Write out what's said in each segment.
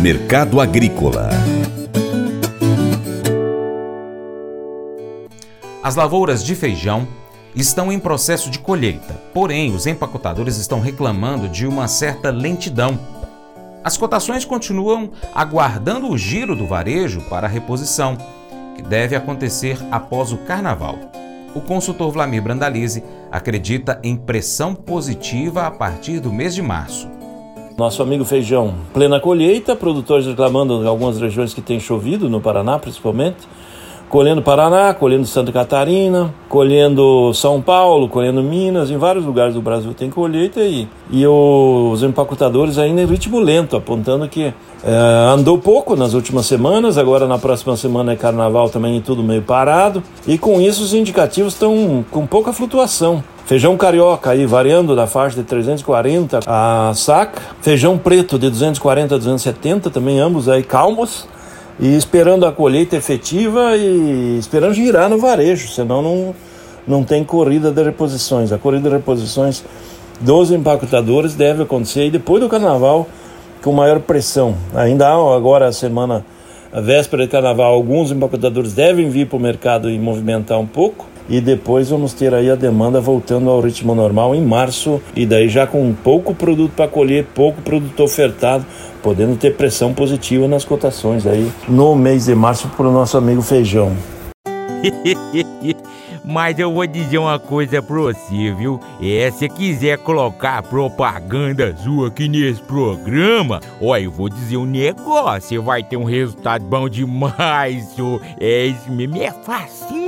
Mercado Agrícola As lavouras de feijão estão em processo de colheita, porém os empacotadores estão reclamando de uma certa lentidão. As cotações continuam aguardando o giro do varejo para a reposição, que deve acontecer após o carnaval. O consultor Vlamir Brandalize acredita em pressão positiva a partir do mês de março. Nosso amigo feijão, plena colheita, produtores reclamando em algumas regiões que tem chovido, no Paraná principalmente. Colhendo Paraná, colhendo Santa Catarina, colhendo São Paulo, colhendo Minas, em vários lugares do Brasil tem colheita e, e os empacotadores ainda em ritmo lento, apontando que é, andou pouco nas últimas semanas, agora na próxima semana é carnaval também tudo meio parado, e com isso os indicativos estão com pouca flutuação. Feijão carioca aí variando da faixa de 340 a saca, feijão preto de 240 a 270 também ambos aí calmos e esperando a colheita efetiva e esperando girar no varejo, senão não, não tem corrida de reposições. A corrida de reposições dos empacotadores deve acontecer depois do carnaval com maior pressão. Ainda há agora a semana, a véspera de carnaval, alguns empacotadores devem vir para o mercado e movimentar um pouco e depois vamos ter aí a demanda voltando ao ritmo normal em março e daí já com pouco produto para colher, pouco produto ofertado, podendo ter pressão positiva nas cotações aí no mês de março para o nosso amigo Feijão. Mas eu vou dizer uma coisa pra você, viu? É, se quiser colocar propaganda sua aqui nesse programa, ó, eu vou dizer um negócio, você vai ter um resultado bom demais, senhor. É isso mesmo, é facinho,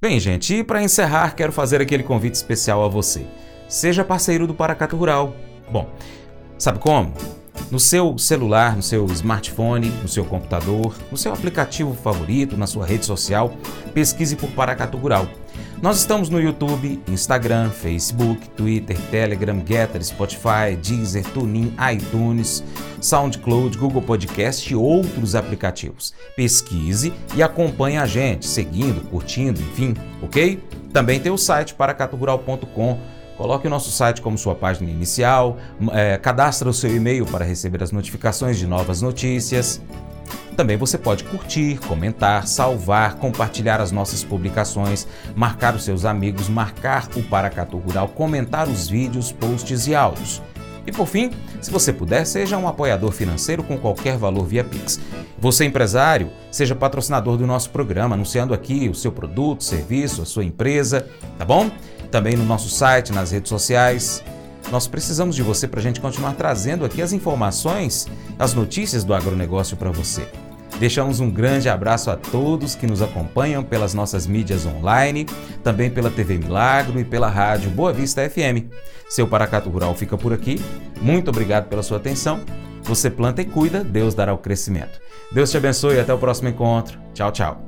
Bem, gente, e para encerrar, quero fazer aquele convite especial a você. Seja parceiro do Paracato Rural. Bom, sabe como? No seu celular, no seu smartphone, no seu computador, no seu aplicativo favorito, na sua rede social, pesquise por Paracatu Rural. Nós estamos no YouTube, Instagram, Facebook, Twitter, Telegram, Getter, Spotify, Deezer, TuneIn, iTunes, SoundCloud, Google Podcast e outros aplicativos. Pesquise e acompanhe a gente, seguindo, curtindo, enfim, ok? Também tem o site paracaturural.com. Coloque o nosso site como sua página inicial, é, cadastre o seu e-mail para receber as notificações de novas notícias. Também você pode curtir, comentar, salvar, compartilhar as nossas publicações, marcar os seus amigos, marcar o Paracatu Rural, comentar os vídeos, posts e áudios. E por fim, se você puder, seja um apoiador financeiro com qualquer valor via Pix. Você, empresário, seja patrocinador do nosso programa, anunciando aqui o seu produto, serviço, a sua empresa, tá bom? Também no nosso site, nas redes sociais. Nós precisamos de você para a gente continuar trazendo aqui as informações, as notícias do agronegócio para você. Deixamos um grande abraço a todos que nos acompanham pelas nossas mídias online, também pela TV Milagro e pela rádio Boa Vista FM. Seu Paracato Rural fica por aqui. Muito obrigado pela sua atenção. Você planta e cuida, Deus dará o crescimento. Deus te abençoe e até o próximo encontro. Tchau, tchau.